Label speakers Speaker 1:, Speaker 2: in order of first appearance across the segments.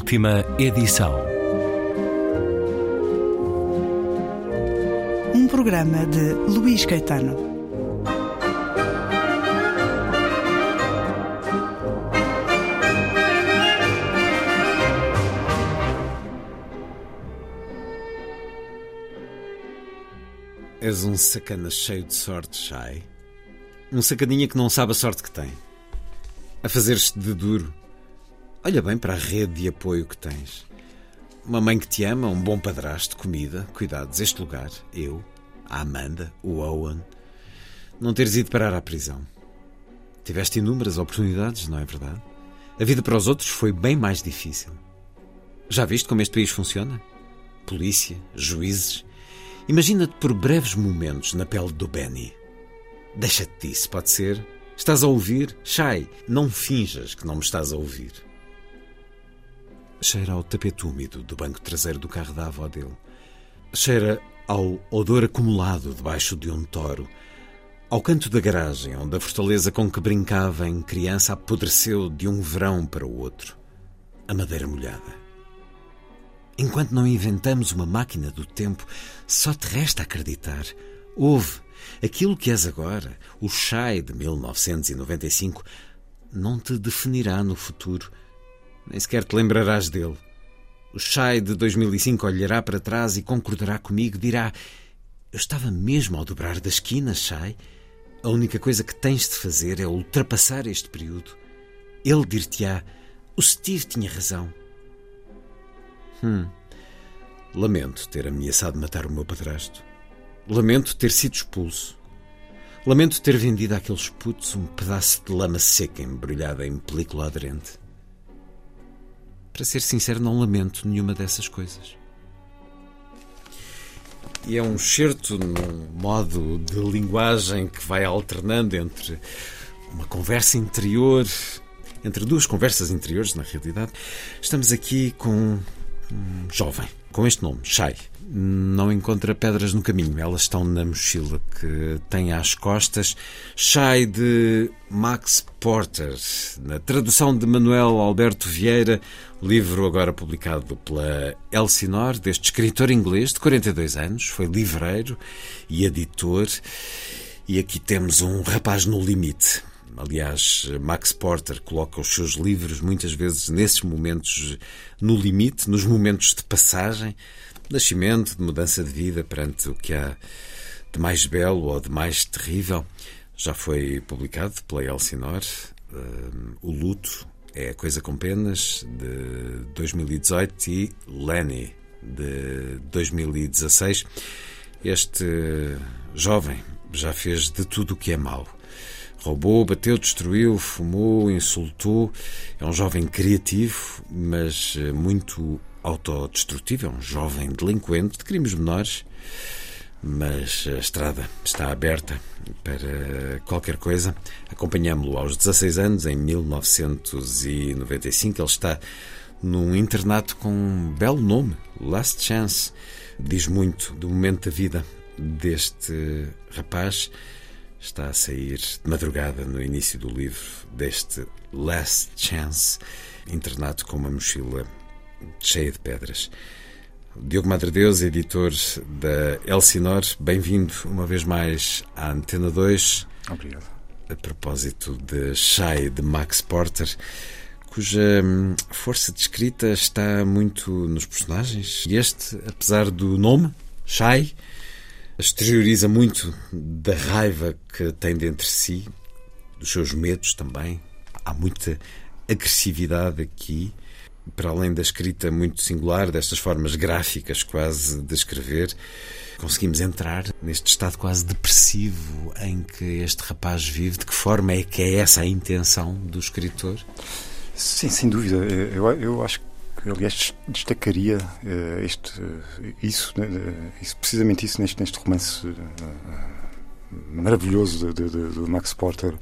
Speaker 1: Última edição.
Speaker 2: Um programa de Luís Caetano.
Speaker 3: És um sacana cheio de sorte, Shai. Um sacaninha que não sabe a sorte que tem. A fazer-te de duro. Olha bem para a rede de apoio que tens. Uma mãe que te ama, um bom padrasto, comida, cuidados, este lugar, eu, a Amanda, o Owen. Não teres ido parar à prisão. Tiveste inúmeras oportunidades, não é verdade? A vida para os outros foi bem mais difícil. Já viste como este país funciona? Polícia, juízes. Imagina-te por breves momentos na pele do Benny. Deixa-te disso, pode ser? Estás a ouvir? Shai, não finjas que não me estás a ouvir. Cheira ao tapete úmido do banco traseiro do carro da avó dele. Cheira ao odor acumulado debaixo de um toro. Ao canto da garagem, onde a fortaleza com que brincava em criança apodreceu de um verão para o outro. A madeira molhada. Enquanto não inventamos uma máquina do tempo, só te resta acreditar. Houve. Aquilo que és agora, o Chai de 1995, não te definirá no futuro. Nem sequer te lembrarás dele. O Chai de 2005 olhará para trás e concordará comigo, dirá: Eu estava mesmo ao dobrar da esquina, Chai. A única coisa que tens de fazer é ultrapassar este período. Ele dir-te-á: O Steve tinha razão. Hum. Lamento ter ameaçado matar o meu padrasto. Lamento ter sido expulso. Lamento ter vendido àqueles putos um pedaço de lama seca embrulhada em película aderente. Para ser sincero, não lamento nenhuma dessas coisas. E é um certo num modo de linguagem que vai alternando entre uma conversa interior, entre duas conversas interiores, na realidade. Estamos aqui com um jovem, com este nome, Shai. Não encontra pedras no caminho, elas estão na mochila que tem às costas. Shai de Max Porter, na tradução de Manuel Alberto Vieira, livro agora publicado pela Elsinor, deste escritor inglês de 42 anos, foi livreiro e editor. E aqui temos um rapaz no limite. Aliás, Max Porter coloca os seus livros muitas vezes nesses momentos no limite, nos momentos de passagem, de nascimento, de mudança de vida perante o que há de mais belo ou de mais terrível. Já foi publicado pela Elsinor, uh, O Luto é a Coisa com Penas, de 2018, e Lenny, de 2016. Este jovem já fez de tudo o que é mau Roubou, bateu, destruiu, fumou, insultou. É um jovem criativo, mas eh, muito autodestrutivo. É um jovem delinquente de crimes menores. Mas a estrada está aberta para qualquer coisa. Acompanhámo-lo aos 16 anos, em 1995. Ele está num internato com um belo nome, Last Chance. Diz muito do momento da vida deste rapaz está a sair de madrugada no início do livro deste Last Chance, internado com uma mochila cheia de pedras. Diogo Madre Deus, editor da Elsinor, bem-vindo uma vez mais à Antena 2.
Speaker 4: Obrigado.
Speaker 3: A propósito de Shai, de Max Porter, cuja hum, força de escrita está muito nos personagens. E este, apesar do nome, Shai, exterioriza muito da raiva que tem dentro de si, dos seus medos também. Há muita agressividade aqui, para além da escrita muito singular, destas formas gráficas quase de escrever. Conseguimos entrar neste estado quase depressivo em que este rapaz vive. De que forma é que é essa a intenção do escritor?
Speaker 4: Sim, sem dúvida. Eu, eu acho que aliás destacaria uh, este, uh, isso, uh, isso, precisamente isso neste, neste romance maravilhoso de, de, de, Max Porter,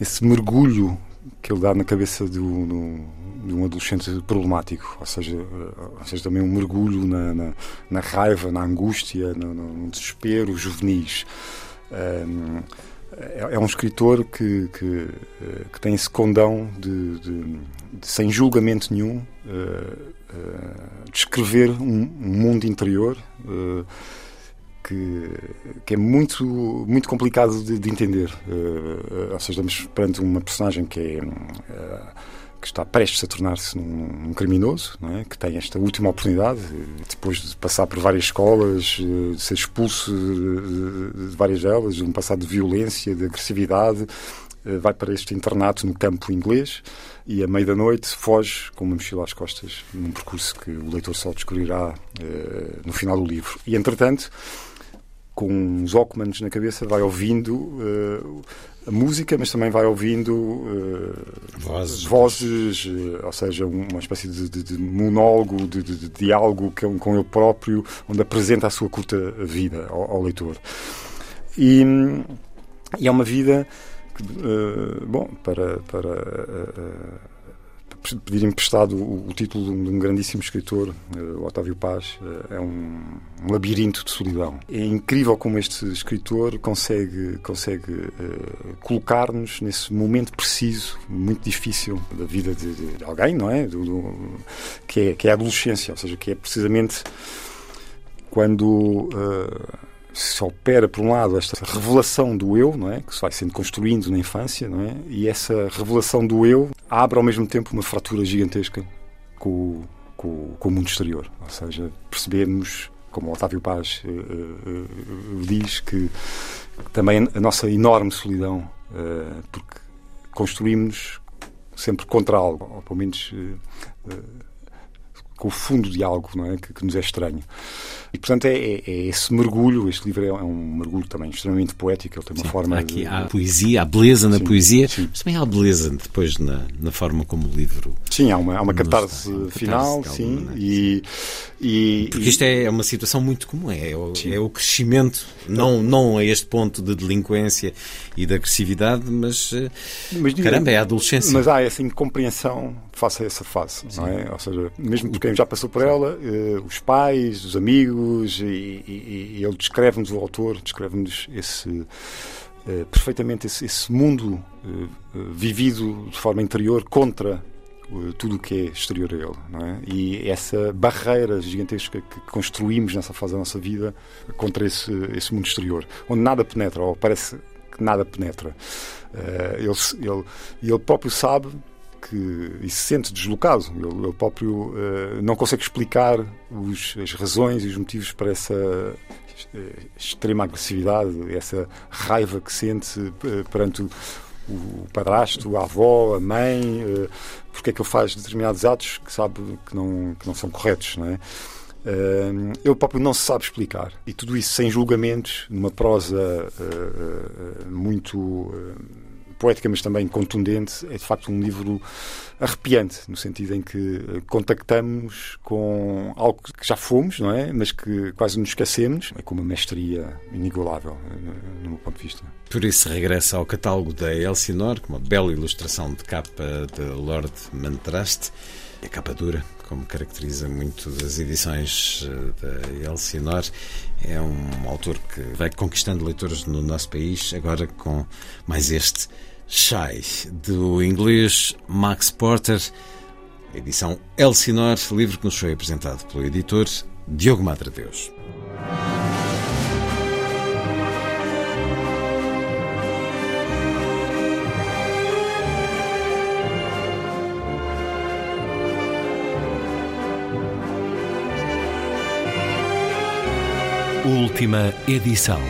Speaker 4: esse mergulho que ele dá na cabeça de um, de um adolescente problemático, ou seja, ou seja também um mergulho na, na, na raiva, na angústia, no, no, desespero juvenis. Um, é, é um escritor que, que, eh, que, tem esse condão de, de, de sem julgamento nenhum, uh, uh, descrever um, um, mundo interior uh, que, que, é muito, muito complicado de, de entender. ou seja, estamos perante uma personagem que é que está prestes a tornar-se um criminoso, é? que tem esta última oportunidade, depois de passar por várias escolas, eh, de ser expulso de, de várias delas, de um passado de violência, de agressividade, eh, vai para este internato no campo inglês e, à meia da noite, foge com uma mochila às costas, num percurso que o leitor só descobrirá uh, no final do livro. E, entretanto, com uns Walkmans na cabeça, vai ouvindo uh, a música, mas também vai ouvindo uh,
Speaker 3: vozes,
Speaker 4: vozes uh, ou seja, uma espécie de, de, de monólogo, de, de, diálogo com, com ele próprio, onde apresenta a sua curta vida ao, ao leitor. E, e, é uma vida que, bom, para, para pedir emprestado o, o título de um grandíssimo escritor, uh, Otávio Paz, uh, é um, labirinto de solidão. É incrível como este escritor consegue, consegue uh, colocar-nos nesse momento preciso, muito difícil da vida de, de alguém, não é? Do, do, que é? Que é a adolescência, ou seja, que é precisamente quando se opera, por um lado, esta revelação do eu, não é? que se vai sendo construindo na infância, não é? e essa revelação do eu abre ao mesmo tempo uma fratura gigantesca com, com, com o mundo exterior. Ou seja, percebemos, como o Otávio Paz uh, uh, diz, que também a nossa enorme solidão, porque construímos sempre contra algo, ou pelo menos com o fundo de algo não é? que, que nos é estranho. E, portanto, é, é, é, esse mergulho. Este livro é, é um mergulho também extremamente poético. Ele tem uma
Speaker 3: sim,
Speaker 4: forma.
Speaker 3: Aqui
Speaker 4: de...
Speaker 3: há a poesia, há beleza na sim, poesia, sim. mas também há beleza depois na, na forma como o livro.
Speaker 4: Sim, há uma, há uma catarse está, final, catarse sim. E,
Speaker 3: e, Porque isto é uma situação muito comum. É, o, é o crescimento, não, não a este ponto de delinquência e de agressividade, mas, eh, mas caramba, é a adolescência.
Speaker 4: Mas há essa incompreensão face a essa fase, não é? Ou seja, mesmo porque quem já passou por ela, uh, os pais, os amigos, e, e, e ele descreve-nos, o autor, descreve-nos esse. Uh, perfeitamente esse, esse mundo uh, vivido de forma interior contra tudo o que é exterior a ele. Não é? E essa barreira gigantesca que construímos nessa fase da nossa vida contra esse, esse mundo exterior, onde nada penetra, ou parece que nada penetra. Uh, ele, ele, ele próprio sabe que e se sente deslocado. Ele, ele próprio uh, não consegue explicar os, as razões e os motivos para essa eh, extrema agressividade, essa raiva que sente uh, perante o, o padrasto, a avó, a mãe, uh, porque é que ele faz determinados atos que sabe que não, que não são corretos, não é? Uh, ele próprio não se sabe explicar. E tudo isso sem julgamentos, numa prosa uh, uh, muito poética, mas também contundente, é de facto um livro arrepiante, no sentido em que eh, contactamos com algo que já fomos, não é? Mas que quase nos esquecemos, é com uma mestria inigualável, eh, no meu ponto de vista.
Speaker 3: Por isso regressa ao catálogo da Elsinore, com uma bela ilustração de capa de Lord Mantraste, e a capa dura, como caracteriza muito das edições eh, da Elsinore. É um autor que vai conquistando leitores no nosso país, agora com mais este Shy, do inglês Max Porter, edição Elsinore, livro que nos foi apresentado pelo editor Diogo Madre Deus.
Speaker 1: Última edição.